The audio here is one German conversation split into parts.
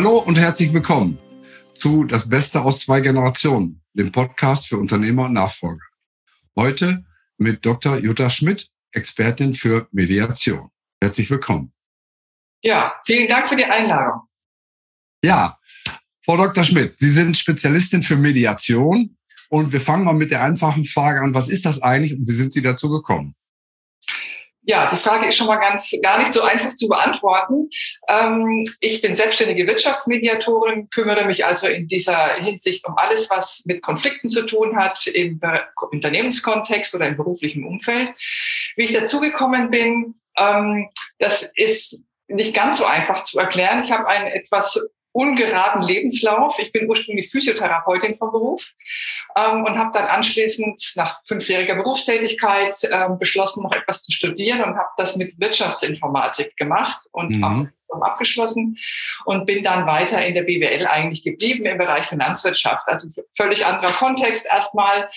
Hallo und herzlich willkommen zu Das Beste aus zwei Generationen, dem Podcast für Unternehmer und Nachfolger. Heute mit Dr. Jutta Schmidt, Expertin für Mediation. Herzlich willkommen. Ja, vielen Dank für die Einladung. Ja, Frau Dr. Schmidt, Sie sind Spezialistin für Mediation und wir fangen mal mit der einfachen Frage an. Was ist das eigentlich und wie sind Sie dazu gekommen? Ja, die Frage ist schon mal ganz gar nicht so einfach zu beantworten. Ähm, ich bin selbstständige Wirtschaftsmediatorin, kümmere mich also in dieser Hinsicht um alles, was mit Konflikten zu tun hat im Unternehmenskontext oder im beruflichen Umfeld. Wie ich dazugekommen bin, ähm, das ist nicht ganz so einfach zu erklären. Ich habe einen etwas ungeraden Lebenslauf. Ich bin ursprünglich Physiotherapeutin vom Beruf ähm, und habe dann anschließend nach fünfjähriger Berufstätigkeit ähm, beschlossen, noch etwas zu studieren und habe das mit Wirtschaftsinformatik gemacht und mhm abgeschlossen und bin dann weiter in der BWL eigentlich geblieben im Bereich Finanzwirtschaft. Also völlig anderer Kontext erstmal.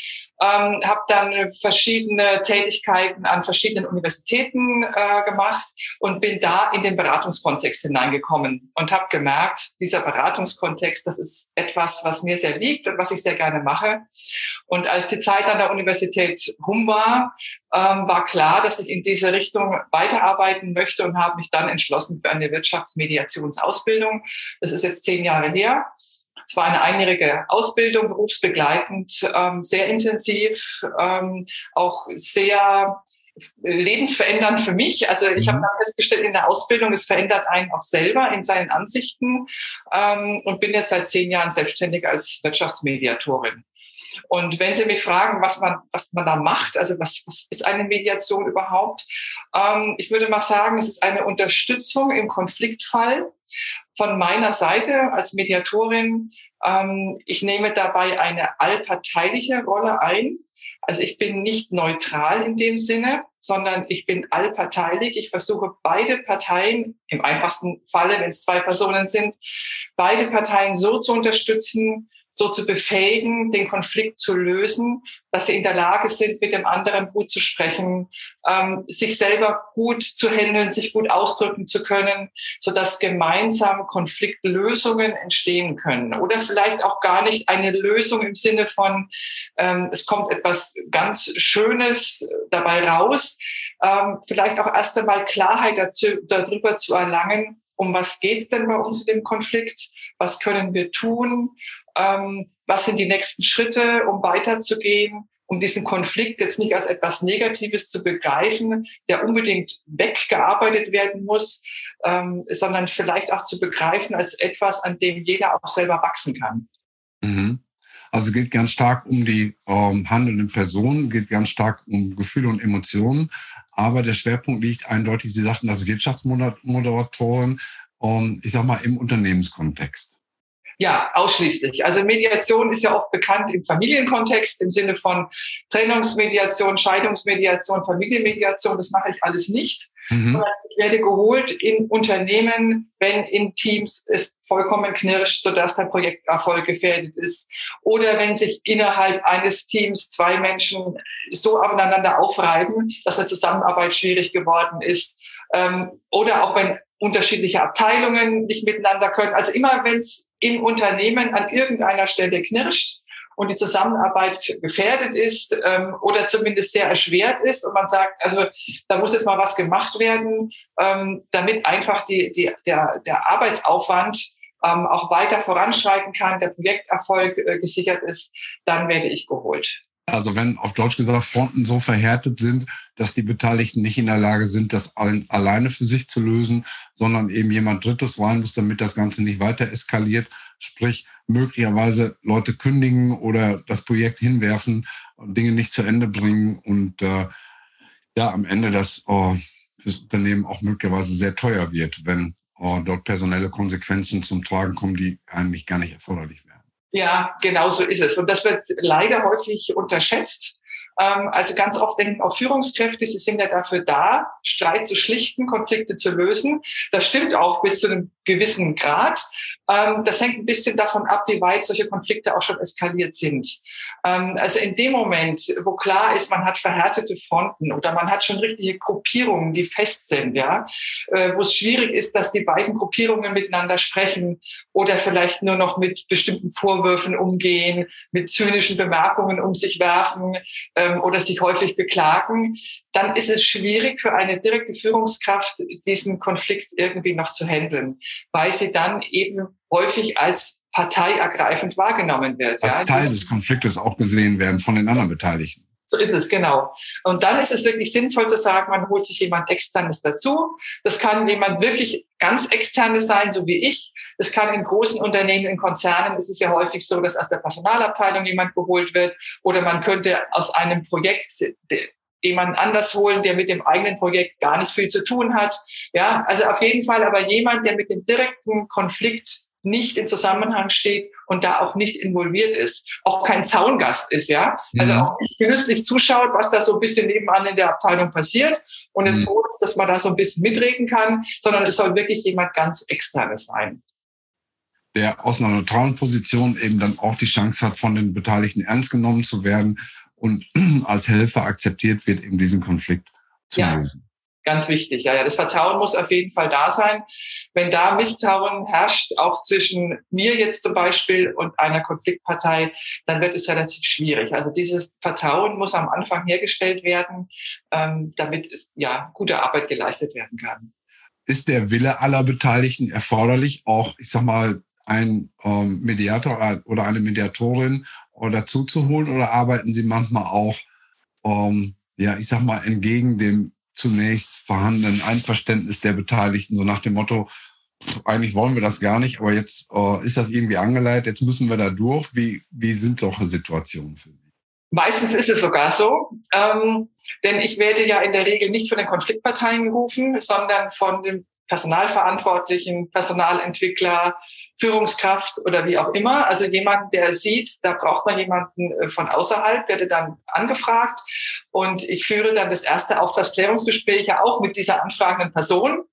Ähm, habe dann verschiedene Tätigkeiten an verschiedenen Universitäten äh, gemacht und bin da in den Beratungskontext hineingekommen und habe gemerkt, dieser Beratungskontext, das ist etwas, was mir sehr liegt und was ich sehr gerne mache. Und als die Zeit an der Universität Hum war, ähm, war klar, dass ich in diese Richtung weiterarbeiten möchte und habe mich dann entschlossen für eine Wirtschaftsmediationsausbildung. Das ist jetzt zehn Jahre her. Es war eine einjährige Ausbildung, berufsbegleitend, ähm, sehr intensiv, ähm, auch sehr lebensverändernd für mich. Also ich habe mhm. dann festgestellt in der Ausbildung, es verändert einen auch selber in seinen Ansichten ähm, und bin jetzt seit zehn Jahren selbstständig als Wirtschaftsmediatorin. Und wenn Sie mich fragen, was man, was man da macht, also was, was ist eine Mediation überhaupt? Ähm, ich würde mal sagen, es ist eine Unterstützung im Konfliktfall von meiner Seite als Mediatorin. Ähm, ich nehme dabei eine allparteiliche Rolle ein. Also ich bin nicht neutral in dem Sinne, sondern ich bin allparteilich. Ich versuche beide Parteien, im einfachsten Falle, wenn es zwei Personen sind, beide Parteien so zu unterstützen, so zu befähigen, den Konflikt zu lösen, dass sie in der Lage sind, mit dem anderen gut zu sprechen, ähm, sich selber gut zu handeln, sich gut ausdrücken zu können, so dass gemeinsam Konfliktlösungen entstehen können. Oder vielleicht auch gar nicht eine Lösung im Sinne von, ähm, es kommt etwas ganz Schönes dabei raus, ähm, vielleicht auch erst einmal Klarheit dazu, darüber zu erlangen, um was geht's denn bei uns in dem Konflikt? Was können wir tun? Ähm, was sind die nächsten Schritte, um weiterzugehen? um diesen Konflikt jetzt nicht als etwas Negatives zu begreifen, der unbedingt weggearbeitet werden muss, ähm, sondern vielleicht auch zu begreifen als etwas, an dem jeder auch selber wachsen kann. Mhm. Also geht ganz stark um die ähm, handelnden Personen, geht ganz stark um Gefühle und Emotionen. Aber der Schwerpunkt liegt eindeutig, Sie sagten das Wirtschaftsmoderatoren, ähm, ich sag mal, im Unternehmenskontext. Ja, ausschließlich. Also Mediation ist ja oft bekannt im Familienkontext, im Sinne von Trennungsmediation, Scheidungsmediation, Familienmediation. Das mache ich alles nicht. Mhm. ich werde geholt in Unternehmen, wenn in Teams es vollkommen knirscht, sodass der Projekterfolg gefährdet ist. Oder wenn sich innerhalb eines Teams zwei Menschen so aneinander aufreiben, dass eine Zusammenarbeit schwierig geworden ist. Ähm, oder auch wenn unterschiedliche Abteilungen nicht miteinander können. Also immer wenn es im Unternehmen an irgendeiner Stelle knirscht, und die Zusammenarbeit gefährdet ist ähm, oder zumindest sehr erschwert ist und man sagt, also da muss jetzt mal was gemacht werden, ähm, damit einfach die, die, der, der Arbeitsaufwand ähm, auch weiter voranschreiten kann, der Projekterfolg äh, gesichert ist, dann werde ich geholt. Also wenn auf Deutsch gesagt Fronten so verhärtet sind, dass die Beteiligten nicht in der Lage sind, das alleine für sich zu lösen, sondern eben jemand Drittes rein muss, damit das Ganze nicht weiter eskaliert, sprich möglicherweise Leute kündigen oder das Projekt hinwerfen und Dinge nicht zu Ende bringen und äh, ja am Ende das äh, fürs Unternehmen auch möglicherweise sehr teuer wird, wenn äh, dort personelle Konsequenzen zum Tragen kommen, die eigentlich gar nicht erforderlich wären. Ja, genau so ist es. Und das wird leider häufig unterschätzt. Ähm, also ganz oft denken auch Führungskräfte, sie sind ja dafür da, Streit zu schlichten, Konflikte zu lösen. Das stimmt auch bis zu einem gewissen Grad. Ähm, das hängt ein bisschen davon ab, wie weit solche Konflikte auch schon eskaliert sind. Ähm, also in dem Moment, wo klar ist, man hat verhärtete Fronten oder man hat schon richtige Gruppierungen, die fest sind, ja, äh, wo es schwierig ist, dass die beiden Gruppierungen miteinander sprechen oder vielleicht nur noch mit bestimmten Vorwürfen umgehen, mit zynischen Bemerkungen um sich werfen ähm, oder sich häufig beklagen, dann ist es schwierig für eine direkte Führungskraft, diesen Konflikt irgendwie noch zu handeln weil sie dann eben häufig als parteiergreifend wahrgenommen wird. Als ja. Teil des Konfliktes auch gesehen werden von den anderen Beteiligten. So ist es, genau. Und dann ist es wirklich sinnvoll zu sagen, man holt sich jemand Externes dazu. Das kann jemand wirklich ganz Externes sein, so wie ich. Das kann in großen Unternehmen, in Konzernen ist es ja häufig so, dass aus der Personalabteilung jemand geholt wird. Oder man könnte aus einem Projekt jemanden anders holen, der mit dem eigenen Projekt gar nicht viel zu tun hat. Ja, also auf jeden Fall aber jemand, der mit dem direkten Konflikt nicht in Zusammenhang steht und da auch nicht involviert ist, auch kein Zaungast ist, ja. Also mhm. auch nicht genüsslich zuschaut, was da so ein bisschen nebenan in der Abteilung passiert und mhm. froh ist, dass man da so ein bisschen mitreden kann, sondern es soll wirklich jemand ganz externes sein. Der aus einer neutralen Position eben dann auch die Chance hat, von den Beteiligten ernst genommen zu werden und als Helfer akzeptiert wird, eben diesen Konflikt zu ja. lösen. Ganz wichtig, ja, ja. Das Vertrauen muss auf jeden Fall da sein. Wenn da Misstrauen herrscht, auch zwischen mir jetzt zum Beispiel und einer Konfliktpartei, dann wird es relativ schwierig. Also dieses Vertrauen muss am Anfang hergestellt werden, ähm, damit ja gute Arbeit geleistet werden kann. Ist der Wille aller Beteiligten erforderlich, auch, ich sag mal, ein ähm, Mediator oder eine Mediatorin dazu zu holen oder arbeiten Sie manchmal auch, ähm, ja, ich sag mal, entgegen dem zunächst vorhandenen Einverständnis der Beteiligten, so nach dem Motto, eigentlich wollen wir das gar nicht, aber jetzt äh, ist das irgendwie angeleitet, jetzt müssen wir da durch. Wie, wie sind solche Situationen für Sie? Meistens ist es sogar so, ähm, denn ich werde ja in der Regel nicht von den Konfliktparteien gerufen, sondern von dem Personalverantwortlichen, Personalentwickler, Führungskraft oder wie auch immer. Also jemand, der sieht, da braucht man jemanden äh, von außerhalb, werde dann angefragt. Und ich führe dann das erste Auftragsklärungsgespräch ja auch mit dieser anfragenden Person.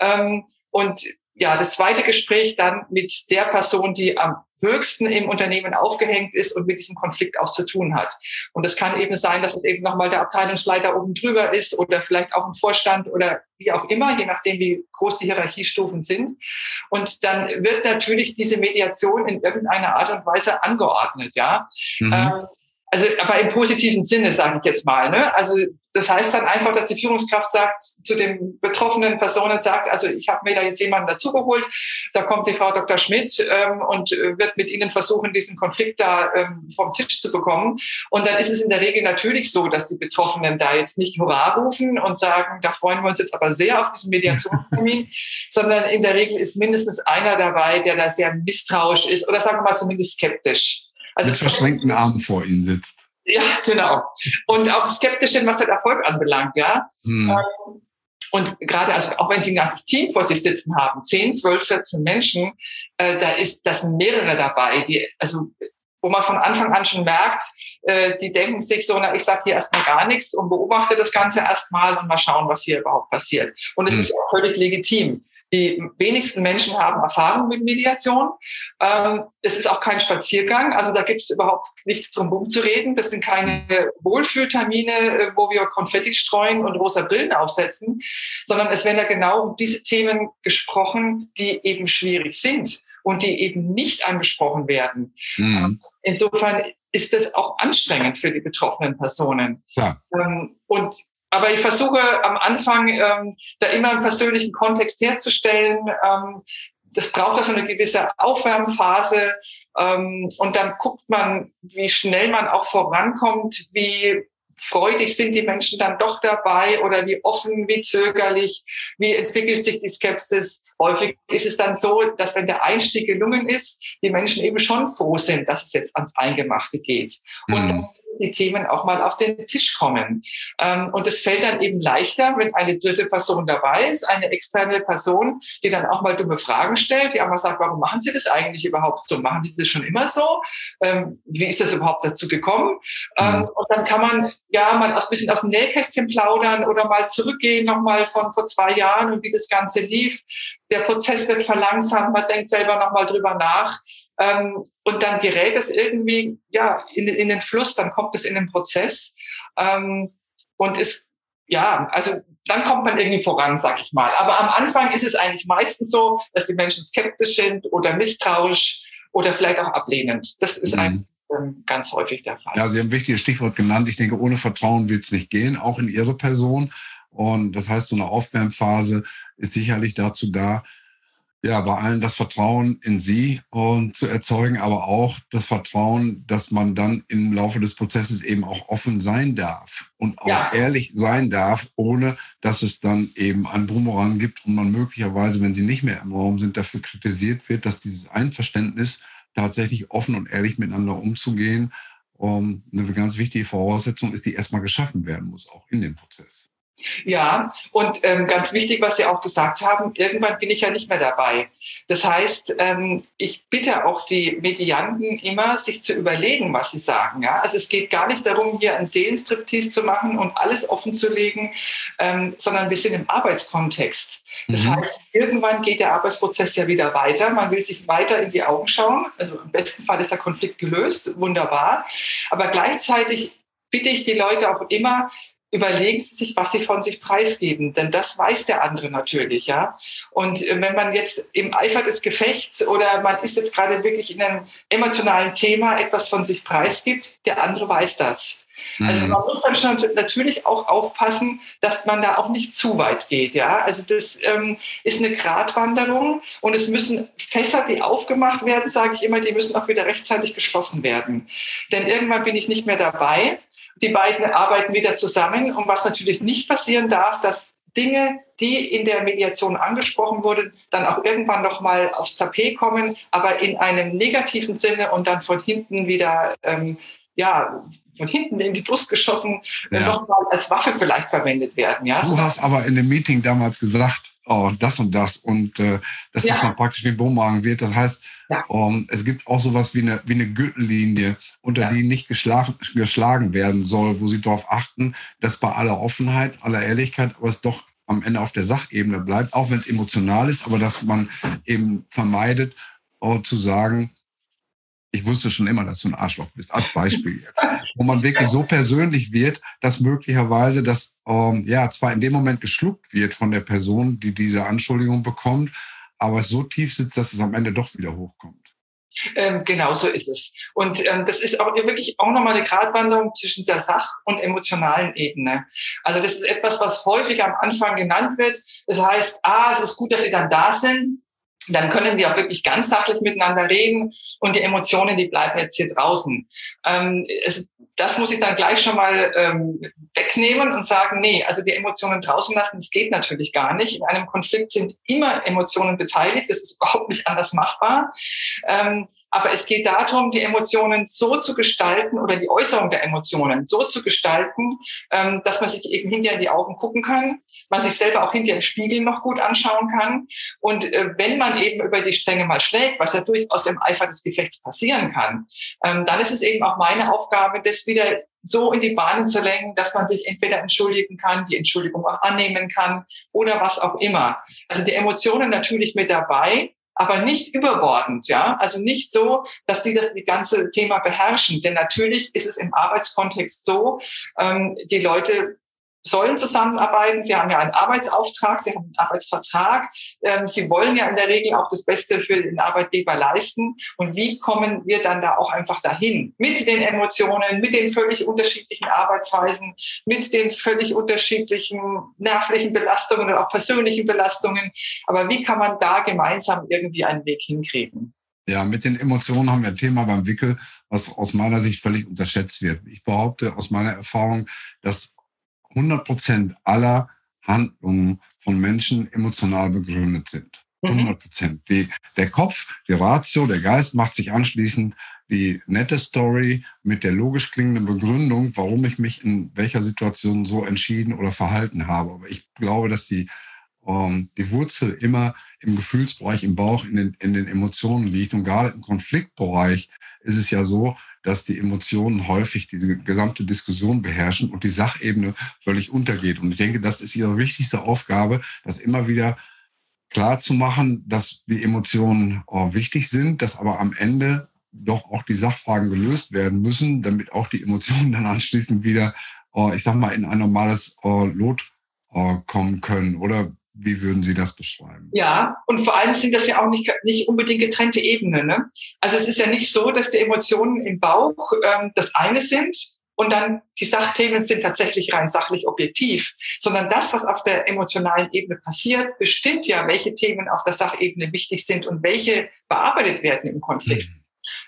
Ähm, und ja, das zweite Gespräch dann mit der Person, die am höchsten im Unternehmen aufgehängt ist und mit diesem Konflikt auch zu tun hat. Und es kann eben sein, dass es eben nochmal der Abteilungsleiter oben drüber ist oder vielleicht auch ein Vorstand oder wie auch immer, je nachdem, wie groß die Hierarchiestufen sind. Und dann wird natürlich diese Mediation in irgendeiner Art und Weise angeordnet, ja. Mhm. Ähm, also aber im positiven Sinne, sage ich jetzt mal. Ne? Also das heißt dann einfach, dass die Führungskraft sagt zu den betroffenen Personen sagt, also ich habe mir da jetzt jemanden dazugeholt, da kommt die Frau Dr. Schmidt ähm, und wird mit Ihnen versuchen, diesen Konflikt da ähm, vom Tisch zu bekommen. Und dann ist es in der Regel natürlich so, dass die Betroffenen da jetzt nicht Hurra rufen und sagen, da freuen wir uns jetzt aber sehr auf diesen Mediationstermin, sondern in der Regel ist mindestens einer dabei, der da sehr misstrauisch ist oder sagen wir mal zumindest skeptisch. Also mit verschränkten Armen vor ihnen sitzt. Ja, genau. Und auch skeptisch sind, was den Erfolg anbelangt, ja. Hm. Ähm, und gerade also auch wenn Sie ein ganzes Team vor sich sitzen haben, 10, 12, 14 Menschen, äh, da ist, das sind mehrere dabei, die, also wo man von Anfang an schon merkt, äh, die denken sich so, na, ich sage hier erstmal gar nichts und beobachte das Ganze erstmal und mal schauen, was hier überhaupt passiert. Und es mhm. ist auch völlig legitim. Die wenigsten Menschen haben Erfahrung mit Mediation. Ähm, es ist auch kein Spaziergang, also da gibt es überhaupt nichts drum herum zu reden. Das sind keine Wohlfühltermine, äh, wo wir Konfetti streuen und rosa Brillen aufsetzen, sondern es werden ja genau um diese Themen gesprochen, die eben schwierig sind und die eben nicht angesprochen werden. Mhm. Insofern ist das auch anstrengend für die betroffenen Personen. Ja. Ähm, und aber ich versuche am Anfang ähm, da immer einen persönlichen Kontext herzustellen. Ähm, das braucht also eine gewisse Aufwärmphase ähm, und dann guckt man, wie schnell man auch vorankommt, wie freudig sind die Menschen dann doch dabei oder wie offen, wie zögerlich, wie entwickelt sich die Skepsis. Häufig ist es dann so, dass wenn der Einstieg gelungen ist, die Menschen eben schon froh sind, dass es jetzt ans Eingemachte geht. Und mhm. Die Themen auch mal auf den Tisch kommen. Ähm, und es fällt dann eben leichter, wenn eine dritte Person dabei ist, eine externe Person, die dann auch mal dumme Fragen stellt, die auch mal sagt, warum machen Sie das eigentlich überhaupt so? Machen Sie das schon immer so? Ähm, wie ist das überhaupt dazu gekommen? Ähm, mhm. Und dann kann man ja mal ein bisschen aus dem Nähkästchen plaudern oder mal zurückgehen nochmal von vor zwei Jahren und wie das Ganze lief. Der Prozess wird verlangsamt, man denkt selber nochmal drüber nach. Ähm, und dann gerät es irgendwie ja, in, in den Fluss, dann kommt es in den Prozess. Ähm, und es, ja, also dann kommt man irgendwie voran, sag ich mal. Aber am Anfang ist es eigentlich meistens so, dass die Menschen skeptisch sind oder misstrauisch oder vielleicht auch ablehnend. Das ist mhm. eigentlich ähm, ganz häufig der Fall. Ja, Sie haben ein wichtiges Stichwort genannt. Ich denke, ohne Vertrauen wird es nicht gehen, auch in Ihre Person. Und das heißt, so eine Aufwärmphase ist sicherlich dazu da, ja, bei allen das Vertrauen in sie und zu erzeugen, aber auch das Vertrauen, dass man dann im Laufe des Prozesses eben auch offen sein darf und auch ja. ehrlich sein darf, ohne dass es dann eben ein Bumerang gibt und man möglicherweise, wenn sie nicht mehr im Raum sind, dafür kritisiert wird, dass dieses Einverständnis tatsächlich offen und ehrlich miteinander umzugehen, um, eine ganz wichtige Voraussetzung ist, die erstmal geschaffen werden muss, auch in dem Prozess. Ja, und ähm, ganz wichtig, was Sie auch gesagt haben, irgendwann bin ich ja nicht mehr dabei. Das heißt, ähm, ich bitte auch die Medianten immer, sich zu überlegen, was sie sagen. Ja? Also es geht gar nicht darum, hier einen Seelenstriptease zu machen und alles offen zu legen, ähm, sondern wir sind im Arbeitskontext. Das mhm. heißt, irgendwann geht der Arbeitsprozess ja wieder weiter. Man will sich weiter in die Augen schauen. Also im besten Fall ist der Konflikt gelöst, wunderbar. Aber gleichzeitig bitte ich die Leute auch immer, überlegen Sie sich, was Sie von sich preisgeben, denn das weiß der andere natürlich, ja. Und äh, wenn man jetzt im Eifer des Gefechts oder man ist jetzt gerade wirklich in einem emotionalen Thema etwas von sich preisgibt, der andere weiß das. Also mhm. man muss dann schon natürlich auch aufpassen, dass man da auch nicht zu weit geht. Ja, also das ähm, ist eine Gratwanderung und es müssen Fässer, die aufgemacht werden, sage ich immer, die müssen auch wieder rechtzeitig geschlossen werden. Denn irgendwann bin ich nicht mehr dabei die beiden arbeiten wieder zusammen. Und was natürlich nicht passieren darf, dass Dinge, die in der Mediation angesprochen wurden, dann auch irgendwann noch mal aufs Tapet kommen, aber in einem negativen Sinne und dann von hinten wieder, ähm, ja, von hinten in die Brust geschossen, ja. noch mal als Waffe vielleicht verwendet werden. Ja, du hast aber in dem Meeting damals gesagt, oh, das und das und äh, dass ja. das dann praktisch wie Bumerang wird. Das heißt, ja. um, ähm, es gibt auch sowas wie eine, wie eine Gürtellinie, unter ja. die nicht geschlagen, geschlagen werden soll, wo sie darauf achten, dass bei aller Offenheit, aller Ehrlichkeit, aber es doch am Ende auf der Sachebene bleibt, auch wenn es emotional ist, aber dass man eben vermeidet, oh, zu sagen, ich wusste schon immer, dass du ein Arschloch bist, als Beispiel jetzt. Wo man wirklich so persönlich wird, dass möglicherweise das ähm, ja zwar in dem Moment geschluckt wird von der Person, die diese Anschuldigung bekommt, aber es so tief sitzt, dass es am Ende doch wieder hochkommt. Ähm, genau so ist es. Und ähm, das ist auch wirklich auch nochmal eine Gratwanderung zwischen der Sach- und emotionalen Ebene. Also das ist etwas, was häufig am Anfang genannt wird. Das heißt, ah, es ist gut, dass Sie dann da sind dann können wir auch wirklich ganz sachlich miteinander reden und die Emotionen, die bleiben jetzt hier draußen. Ähm, es, das muss ich dann gleich schon mal ähm, wegnehmen und sagen, nee, also die Emotionen draußen lassen, das geht natürlich gar nicht. In einem Konflikt sind immer Emotionen beteiligt, das ist überhaupt nicht anders machbar. Ähm, aber es geht darum, die Emotionen so zu gestalten oder die Äußerung der Emotionen so zu gestalten, ähm, dass man sich eben hinterher in die Augen gucken kann, man sich selber auch hinterher im Spiegel noch gut anschauen kann. Und äh, wenn man eben über die Stränge mal schlägt, was ja durchaus im Eifer des Gefechts passieren kann, ähm, dann ist es eben auch meine Aufgabe, das wieder so in die Bahnen zu lenken, dass man sich entweder entschuldigen kann, die Entschuldigung auch annehmen kann oder was auch immer. Also die Emotionen natürlich mit dabei, aber nicht überbordend, ja. Also nicht so, dass die das die ganze Thema beherrschen. Denn natürlich ist es im Arbeitskontext so, ähm, die Leute sollen zusammenarbeiten. Sie haben ja einen Arbeitsauftrag, Sie haben einen Arbeitsvertrag. Ähm, Sie wollen ja in der Regel auch das Beste für den Arbeitgeber leisten. Und wie kommen wir dann da auch einfach dahin? Mit den Emotionen, mit den völlig unterschiedlichen Arbeitsweisen, mit den völlig unterschiedlichen nervlichen Belastungen und auch persönlichen Belastungen. Aber wie kann man da gemeinsam irgendwie einen Weg hinkriegen? Ja, mit den Emotionen haben wir ein Thema beim Wickel, was aus meiner Sicht völlig unterschätzt wird. Ich behaupte aus meiner Erfahrung, dass 100 Prozent aller Handlungen von Menschen emotional begründet sind. 100 mhm. Prozent. Der Kopf, die Ratio, der Geist macht sich anschließend die nette Story mit der logisch klingenden Begründung, warum ich mich in welcher Situation so entschieden oder verhalten habe. Aber ich glaube, dass die, ähm, die Wurzel immer im Gefühlsbereich, im Bauch, in den, in den Emotionen liegt. Und gerade im Konfliktbereich ist es ja so, dass die Emotionen häufig diese gesamte Diskussion beherrschen und die Sachebene völlig untergeht. Und ich denke, das ist ihre wichtigste Aufgabe, das immer wieder klar zu machen, dass die Emotionen oh, wichtig sind, dass aber am Ende doch auch die Sachfragen gelöst werden müssen, damit auch die Emotionen dann anschließend wieder, oh, ich sag mal, in ein normales oh, Lot oh, kommen können. Oder wie würden Sie das beschreiben? Ja, und vor allem sind das ja auch nicht, nicht unbedingt getrennte Ebenen. Ne? Also es ist ja nicht so, dass die Emotionen im Bauch ähm, das eine sind und dann die Sachthemen sind tatsächlich rein sachlich objektiv, sondern das, was auf der emotionalen Ebene passiert, bestimmt ja, welche Themen auf der Sachebene wichtig sind und welche bearbeitet werden im Konflikt. Mhm.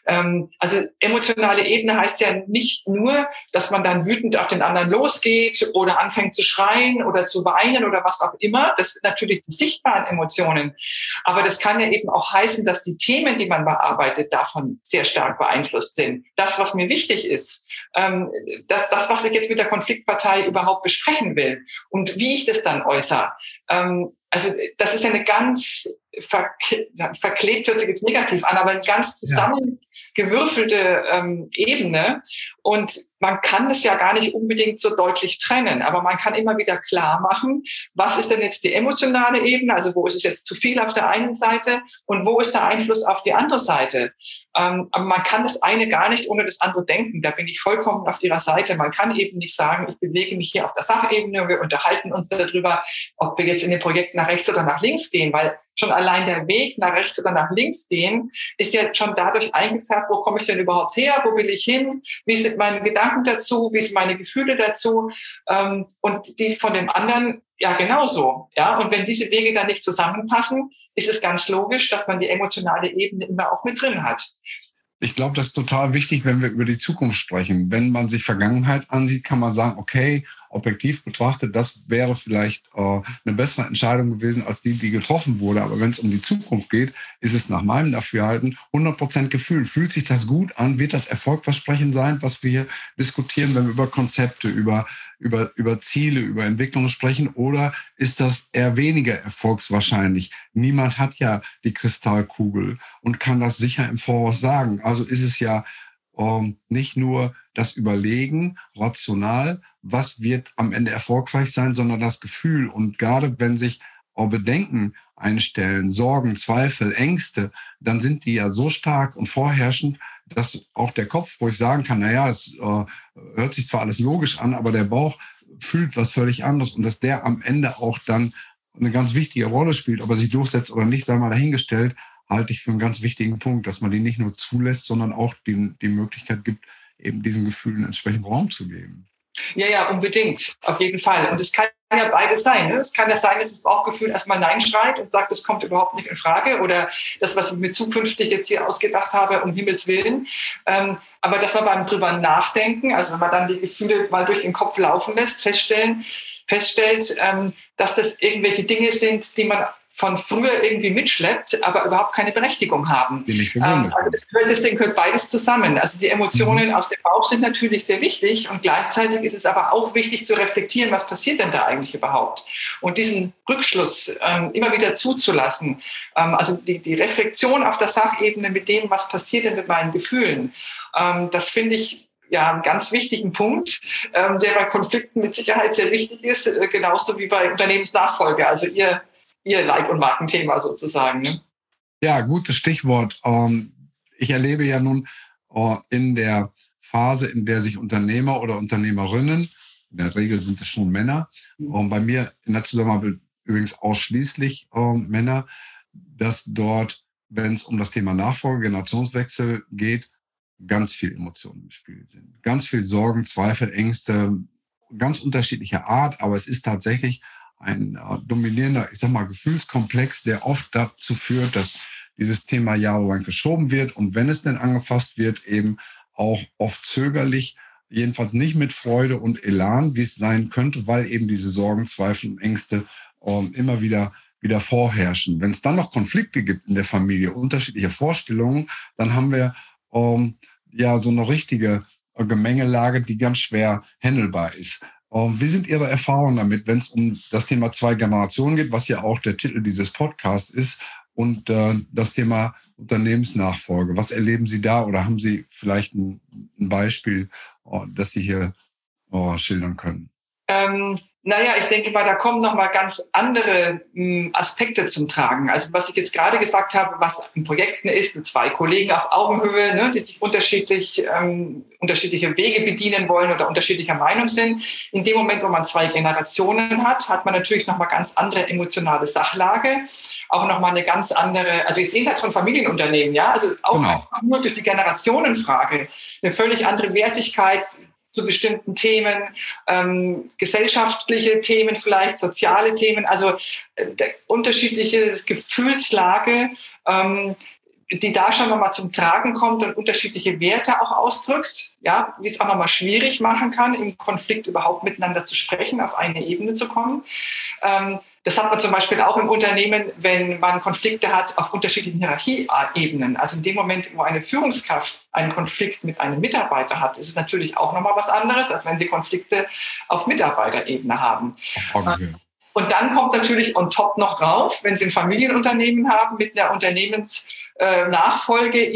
Ähm, also emotionale Ebene heißt ja nicht nur, dass man dann wütend auf den anderen losgeht oder anfängt zu schreien oder zu weinen oder was auch immer. Das sind natürlich die sichtbaren Emotionen. Aber das kann ja eben auch heißen, dass die Themen, die man bearbeitet, davon sehr stark beeinflusst sind. Das, was mir wichtig ist, ähm, das, das, was ich jetzt mit der Konfliktpartei überhaupt besprechen will und wie ich das dann äußere. Ähm, also das ist ja eine ganz verklebt hört sich jetzt negativ an, aber eine ganz zusammengewürfelte ähm, Ebene. Und man kann das ja gar nicht unbedingt so deutlich trennen, aber man kann immer wieder klar machen, was ist denn jetzt die emotionale Ebene, also wo ist es jetzt zu viel auf der einen Seite und wo ist der Einfluss auf die andere Seite. Ähm, aber man kann das eine gar nicht ohne das andere denken. Da bin ich vollkommen auf Ihrer Seite. Man kann eben nicht sagen, ich bewege mich hier auf der Sachebene und wir unterhalten uns darüber, ob wir jetzt in dem Projekt nach rechts oder nach links gehen, weil schon allein der Weg nach rechts oder nach links gehen ist ja schon dadurch eingefärbt, wo komme ich denn überhaupt her, wo will ich hin, wie sind meine Gedanken dazu, wie sind meine Gefühle dazu ähm, und die von dem anderen ja genauso. Ja, und wenn diese Wege dann nicht zusammenpassen, ist es ganz logisch, dass man die emotionale Ebene immer auch mit drin hat. Ich glaube, das ist total wichtig, wenn wir über die Zukunft sprechen. Wenn man sich Vergangenheit ansieht, kann man sagen, okay, objektiv betrachtet, das wäre vielleicht äh, eine bessere Entscheidung gewesen als die, die getroffen wurde. Aber wenn es um die Zukunft geht, ist es nach meinem Dafürhalten 100% Gefühl. Fühlt sich das gut an? Wird das erfolgversprechend sein, was wir hier diskutieren, wenn wir über Konzepte, über, über, über Ziele, über Entwicklungen sprechen? Oder ist das eher weniger erfolgswahrscheinlich? Niemand hat ja die Kristallkugel und kann das sicher im Voraus sagen. Also ist es ja ähm, nicht nur das Überlegen rational, was wird am Ende erfolgreich sein, sondern das Gefühl. Und gerade wenn sich auch Bedenken einstellen, Sorgen, Zweifel, Ängste, dann sind die ja so stark und vorherrschend, dass auch der Kopf, wo ich sagen kann, naja, es äh, hört sich zwar alles logisch an, aber der Bauch fühlt was völlig anderes und dass der am Ende auch dann eine ganz wichtige Rolle spielt, ob er sich durchsetzt oder nicht, sei mal dahingestellt, halte ich für einen ganz wichtigen Punkt, dass man die nicht nur zulässt, sondern auch die, die Möglichkeit gibt, eben diesen Gefühlen entsprechend Raum zu geben. Ja, ja, unbedingt, auf jeden Fall. Und es kann ja beides sein. Ne? Es kann ja sein, dass das Bauchgefühl erstmal Nein schreit und sagt, das kommt überhaupt nicht in Frage oder das, was ich mir zukünftig jetzt hier ausgedacht habe, um Himmels Willen. Ähm, aber dass man beim drüber nachdenken, also wenn man dann die Gefühle mal durch den Kopf laufen lässt, feststellen, feststellt, ähm, dass das irgendwelche Dinge sind, die man von früher irgendwie mitschleppt, aber überhaupt keine Berechtigung haben. Ähm, also gehört, deswegen gehört beides zusammen. Also die Emotionen mhm. aus dem Bauch sind natürlich sehr wichtig und gleichzeitig ist es aber auch wichtig zu reflektieren, was passiert denn da eigentlich überhaupt? Und diesen Rückschluss ähm, immer wieder zuzulassen. Ähm, also die, die Reflexion auf der Sachebene mit dem, was passiert denn mit meinen Gefühlen, ähm, das finde ich ja, einen ganz wichtigen Punkt, ähm, der bei Konflikten mit Sicherheit sehr wichtig ist, äh, genauso wie bei Unternehmensnachfolge. Also ihr Ihr Leib- und Markenthema sozusagen. Ne? Ja, gutes Stichwort. Ähm, ich erlebe ja nun äh, in der Phase, in der sich Unternehmer oder Unternehmerinnen, in der Regel sind es schon Männer, mhm. ähm, bei mir in der Zusammenarbeit übrigens ausschließlich ähm, Männer, dass dort, wenn es um das Thema Nachfolge, Generationswechsel geht, ganz viel Emotionen im Spiel sind. Ganz viel Sorgen, Zweifel, Ängste, ganz unterschiedlicher Art, aber es ist tatsächlich ein äh, dominierender, ich sag mal, Gefühlskomplex, der oft dazu führt, dass dieses Thema jahrelang geschoben wird und wenn es denn angefasst wird, eben auch oft zögerlich, jedenfalls nicht mit Freude und Elan, wie es sein könnte, weil eben diese Sorgen, Zweifel und Ängste ähm, immer wieder wieder vorherrschen. Wenn es dann noch Konflikte gibt in der Familie, unterschiedliche Vorstellungen, dann haben wir ähm, ja so eine richtige Gemengelage, die ganz schwer handelbar ist. Ähm, wie sind Ihre Erfahrungen damit, wenn es um das Thema zwei Generationen geht, was ja auch der Titel dieses Podcasts ist, und äh, das Thema Unternehmensnachfolge? Was erleben Sie da oder haben Sie vielleicht ein, ein Beispiel, oh, das Sie hier oh, schildern können? Ähm, naja, ich denke mal, da kommen noch mal ganz andere mh, hm, Aspekte zum Tragen. Also was ich jetzt gerade gesagt habe, was in Projekten ist, mit zwei Kollegen auf Augenhöhe, ne, die sich unterschiedlich ähm, unterschiedliche Wege bedienen wollen oder unterschiedlicher Meinung sind. In dem Moment, wo man zwei Generationen hat, hat man natürlich noch mal ganz andere emotionale Sachlage, auch noch mal eine ganz andere, also jetzt jenseits von Familienunternehmen, ja, also auch genau. nur durch die Generationenfrage eine völlig andere Wertigkeit zu bestimmten Themen, ähm, gesellschaftliche Themen vielleicht, soziale Themen, also äh, unterschiedliche Gefühlslage, ähm, die da schon nochmal zum Tragen kommt und unterschiedliche Werte auch ausdrückt, ja, wie es auch nochmal schwierig machen kann, im Konflikt überhaupt miteinander zu sprechen, auf eine Ebene zu kommen. Ähm, das hat man zum Beispiel auch im Unternehmen, wenn man Konflikte hat auf unterschiedlichen Hierarchieebenen. Also in dem Moment, wo eine Führungskraft einen Konflikt mit einem Mitarbeiter hat, ist es natürlich auch nochmal was anderes, als wenn sie Konflikte auf Mitarbeiterebene haben. Okay. Und dann kommt natürlich on top noch drauf, wenn Sie ein Familienunternehmen haben mit einer Unternehmensnachfolge äh,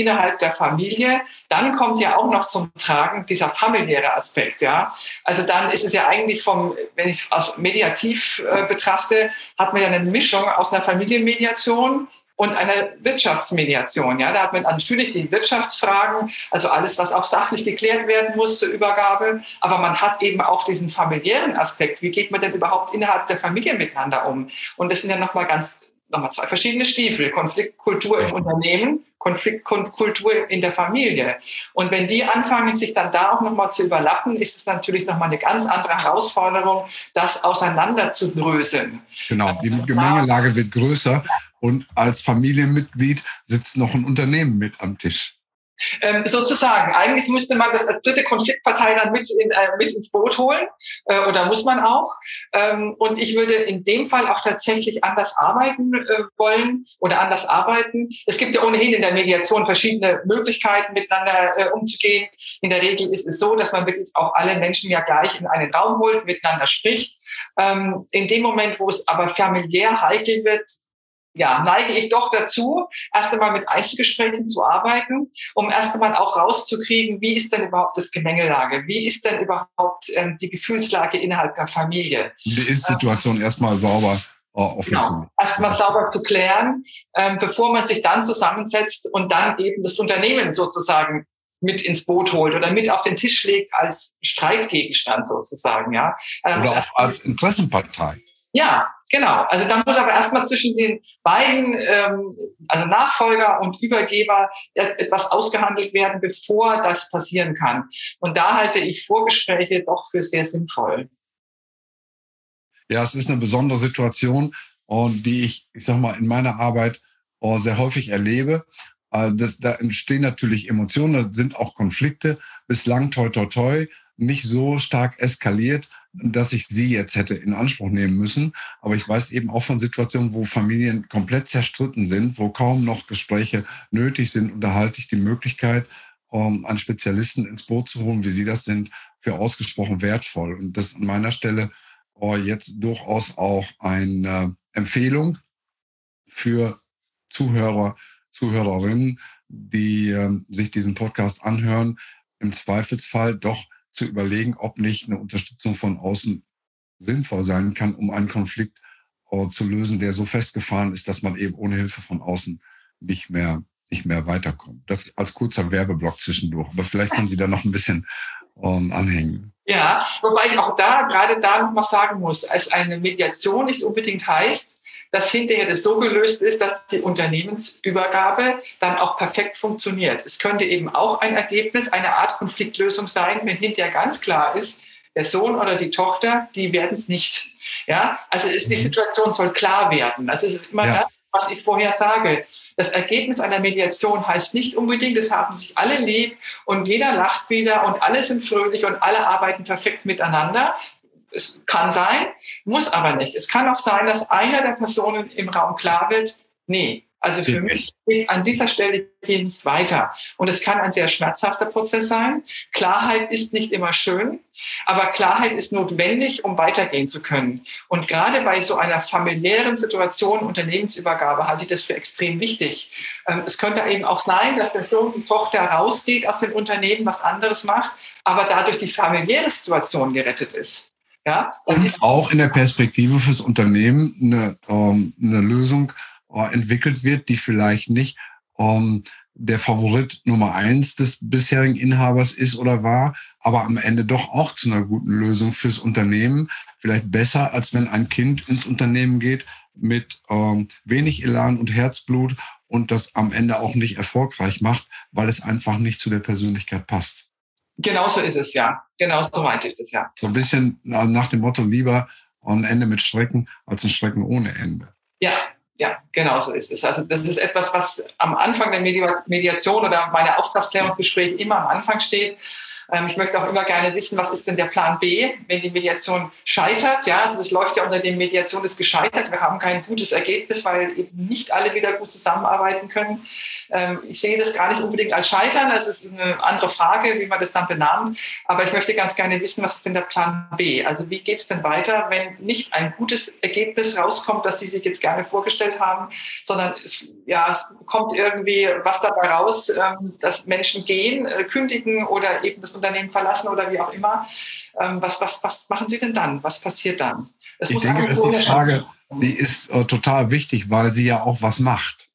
innerhalb der Familie, dann kommt ja auch noch zum Tragen dieser familiäre Aspekt, ja. Also dann ist es ja eigentlich vom, wenn ich es mediativ äh, betrachte, hat man ja eine Mischung aus einer Familienmediation und einer Wirtschaftsmediation. Ja, da hat man natürlich die Wirtschaftsfragen, also alles, was auch sachlich geklärt werden muss zur Übergabe. Aber man hat eben auch diesen familiären Aspekt. Wie geht man denn überhaupt innerhalb der Familie miteinander um? Und das sind ja nochmal ganz nochmal zwei verschiedene Stiefel. Konfliktkultur im Unternehmen, Konfliktkultur in der Familie. Und wenn die anfangen, sich dann da auch nochmal zu überlappen, ist es natürlich nochmal eine ganz andere Herausforderung, das auseinander. Genau, die Gemengelage wird größer und als Familienmitglied sitzt noch ein Unternehmen mit am Tisch. Ähm, sozusagen, eigentlich müsste man das als dritte Konfliktpartei dann mit, in, äh, mit ins Boot holen äh, oder muss man auch. Ähm, und ich würde in dem Fall auch tatsächlich anders arbeiten äh, wollen oder anders arbeiten. Es gibt ja ohnehin in der Mediation verschiedene Möglichkeiten, miteinander äh, umzugehen. In der Regel ist es so, dass man wirklich auch alle Menschen ja gleich in einen Raum holt, miteinander spricht. Ähm, in dem Moment, wo es aber familiär heikel wird, ja, neige ich doch dazu, erst einmal mit Einzelgesprächen zu arbeiten, um erst einmal auch rauszukriegen, wie ist denn überhaupt das Gemengelage? Wie ist denn überhaupt ähm, die Gefühlslage innerhalb der Familie? Die Ist-Situation ähm, erstmal sauber äh, Genau. Erstmal sauber zu klären, ähm, bevor man sich dann zusammensetzt und dann eben das Unternehmen sozusagen mit ins Boot holt oder mit auf den Tisch legt als Streitgegenstand sozusagen, ja. Ähm, oder auch als Interessenpartei. Ja, genau. Also da muss aber erstmal zwischen den beiden, ähm, also Nachfolger und Übergeber, etwas ausgehandelt werden, bevor das passieren kann. Und da halte ich Vorgespräche doch für sehr sinnvoll. Ja, es ist eine besondere Situation, die ich, ich sag mal, in meiner Arbeit oh, sehr häufig erlebe. Äh, das, da entstehen natürlich Emotionen, da sind auch Konflikte. Bislang toi toi toi nicht so stark eskaliert, dass ich sie jetzt hätte in Anspruch nehmen müssen. Aber ich weiß eben auch von Situationen, wo Familien komplett zerstritten sind, wo kaum noch Gespräche nötig sind. Und da halte ich die Möglichkeit, um, einen Spezialisten ins Boot zu holen, wie Sie das sind, für ausgesprochen wertvoll. Und das an meiner Stelle oh, jetzt durchaus auch eine Empfehlung für Zuhörer, Zuhörerinnen, die äh, sich diesen Podcast anhören, im Zweifelsfall doch zu überlegen, ob nicht eine Unterstützung von außen sinnvoll sein kann, um einen Konflikt äh, zu lösen, der so festgefahren ist, dass man eben ohne Hilfe von außen nicht mehr, nicht mehr weiterkommt. Das als kurzer Werbeblock zwischendurch. Aber vielleicht können Sie da noch ein bisschen ähm, anhängen. Ja, wobei ich auch da, gerade da noch mal sagen muss, als eine Mediation nicht unbedingt heißt, dass hinterher das so gelöst ist, dass die Unternehmensübergabe dann auch perfekt funktioniert. Es könnte eben auch ein Ergebnis, eine Art Konfliktlösung sein, wenn hinterher ganz klar ist, der Sohn oder die Tochter, die werden es nicht. Ja, also ist, die mhm. Situation soll klar werden. Also es ist immer ja. das, was ich vorher sage. Das Ergebnis einer Mediation heißt nicht unbedingt, es haben sich alle lieb und jeder lacht wieder und alle sind fröhlich und alle arbeiten perfekt miteinander, es kann sein, muss aber nicht. Es kann auch sein, dass einer der Personen im Raum klar wird, nee, Also für mich geht es an dieser Stelle hier nicht weiter. Und es kann ein sehr schmerzhafter Prozess sein. Klarheit ist nicht immer schön, aber Klarheit ist notwendig, um weitergehen zu können. Und gerade bei so einer familiären Situation, Unternehmensübergabe, halte ich das für extrem wichtig. Ähm, es könnte eben auch sein, dass der Sohn und Tochter rausgeht aus dem Unternehmen, was anderes macht, aber dadurch die familiäre Situation gerettet ist. Ja? Und auch in der Perspektive fürs Unternehmen eine, ähm, eine Lösung äh, entwickelt wird, die vielleicht nicht ähm, der Favorit Nummer eins des bisherigen Inhabers ist oder war, aber am Ende doch auch zu einer guten Lösung fürs Unternehmen. Vielleicht besser, als wenn ein Kind ins Unternehmen geht mit ähm, wenig Elan und Herzblut und das am Ende auch nicht erfolgreich macht, weil es einfach nicht zu der Persönlichkeit passt. Genauso ist es, ja. Genauso meinte ich das, ja. So ein bisschen nach dem Motto, lieber ein Ende mit Strecken als ein Strecken ohne Ende. Ja, ja, genau so ist es. Also das ist etwas, was am Anfang der Mediation oder meiner Auftragsklärungsgespräche immer am Anfang steht. Ähm, ich möchte auch immer gerne wissen, was ist denn der Plan B, wenn die Mediation scheitert. Ja, also das läuft ja unter dem Mediation ist gescheitert. Wir haben kein gutes Ergebnis, weil eben nicht alle wieder gut zusammenarbeiten können. Ähm, ich sehe das gar nicht unbedingt als Scheitern. Das ist eine andere Frage, wie man das dann benannt. Aber ich möchte ganz gerne wissen, was ist denn der Plan B? Also wie geht es denn weiter, wenn nicht ein gutes Ergebnis rauskommt, das Sie sich jetzt gerne vorgestellt haben, sondern ja, es kommt irgendwie was dabei raus, ähm, dass Menschen gehen, äh, kündigen oder eben das Unternehmen verlassen oder wie auch immer. Ähm, was, was, was machen Sie denn dann? Was passiert dann? Das ich denke, dass die Frage, die ist äh, total wichtig, weil sie ja auch was macht.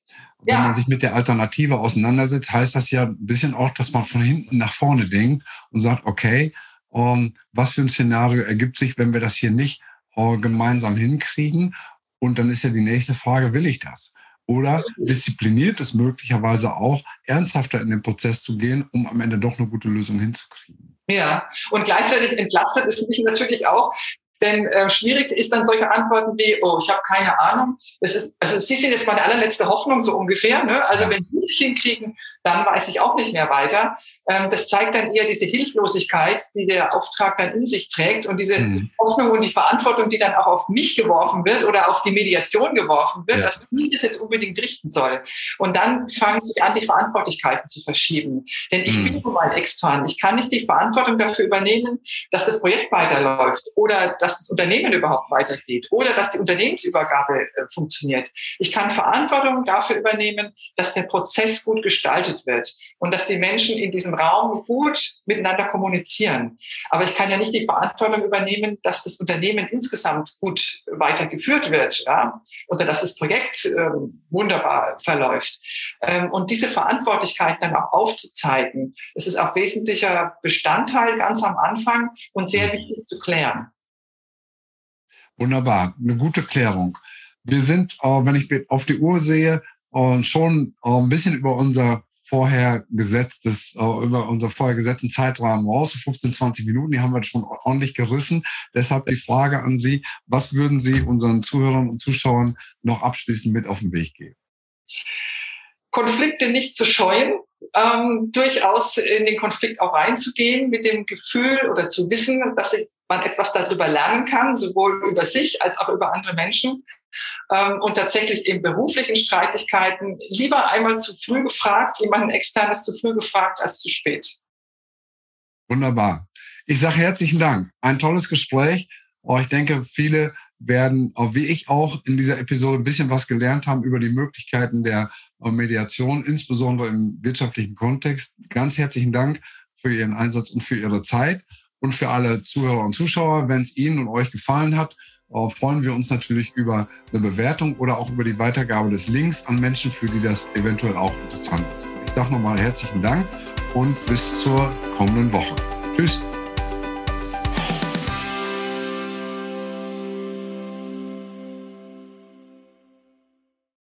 Wenn ja. man sich mit der Alternative auseinandersetzt, heißt das ja ein bisschen auch, dass man von hinten nach vorne denkt und sagt, okay, ähm, was für ein Szenario ergibt sich, wenn wir das hier nicht äh, gemeinsam hinkriegen? Und dann ist ja die nächste Frage, will ich das? Oder diszipliniert es möglicherweise auch, ernsthafter in den Prozess zu gehen, um am Ende doch eine gute Lösung hinzukriegen. Ja, und gleichzeitig entlastet es mich natürlich auch, denn äh, schwierig ist dann solche Antworten wie, oh, ich habe keine Ahnung. Das ist, also Sie sind jetzt meine allerletzte Hoffnung so ungefähr. Ne? Also wenn Sie sich hinkriegen, dann weiß ich auch nicht mehr weiter. Ähm, das zeigt dann eher diese Hilflosigkeit, die der Auftrag dann in sich trägt und diese mhm. Hoffnung und die Verantwortung, die dann auch auf mich geworfen wird oder auf die Mediation geworfen wird, ja. dass ich das jetzt unbedingt richten soll. Und dann fangen sich an, die Verantwortlichkeiten zu verschieben. Denn ich mhm. bin nun mal extern. Ich kann nicht die Verantwortung dafür übernehmen, dass das Projekt weiterläuft oder dass dass das Unternehmen überhaupt weitergeht oder dass die Unternehmensübergabe äh, funktioniert. Ich kann Verantwortung dafür übernehmen, dass der Prozess gut gestaltet wird und dass die Menschen in diesem Raum gut miteinander kommunizieren. Aber ich kann ja nicht die Verantwortung übernehmen, dass das Unternehmen insgesamt gut weitergeführt wird ja? oder dass das Projekt ähm, wunderbar verläuft. Ähm, und diese Verantwortlichkeit dann auch aufzuzeigen, das ist auch wesentlicher Bestandteil ganz am Anfang und sehr wichtig zu klären. Wunderbar, eine gute Klärung. Wir sind, äh, wenn ich auf die Uhr sehe, äh, schon äh, ein bisschen über unser vorher gesetztes, über unser vorher gesetzten Zeitrahmen raus, 15, 20 Minuten, die haben wir schon ordentlich gerissen. Deshalb die Frage an Sie, was würden Sie unseren Zuhörern und Zuschauern noch abschließend mit auf den Weg geben? Konflikte nicht zu scheuen, ähm, durchaus in den Konflikt auch reinzugehen mit dem Gefühl oder zu wissen, dass ich man etwas darüber lernen kann, sowohl über sich als auch über andere Menschen. Ähm, und tatsächlich in beruflichen Streitigkeiten lieber einmal zu früh gefragt, jemanden externes zu früh gefragt als zu spät. Wunderbar. Ich sage herzlichen Dank. Ein tolles Gespräch. Oh, ich denke, viele werden, wie ich auch, in dieser Episode ein bisschen was gelernt haben über die Möglichkeiten der äh, Mediation, insbesondere im wirtschaftlichen Kontext. Ganz herzlichen Dank für Ihren Einsatz und für Ihre Zeit und für alle Zuhörer und Zuschauer. Wenn es Ihnen und euch gefallen hat, äh, freuen wir uns natürlich über eine Bewertung oder auch über die Weitergabe des Links an Menschen, für die das eventuell auch interessant ist. Ich sage nochmal herzlichen Dank und bis zur kommenden Woche. Tschüss.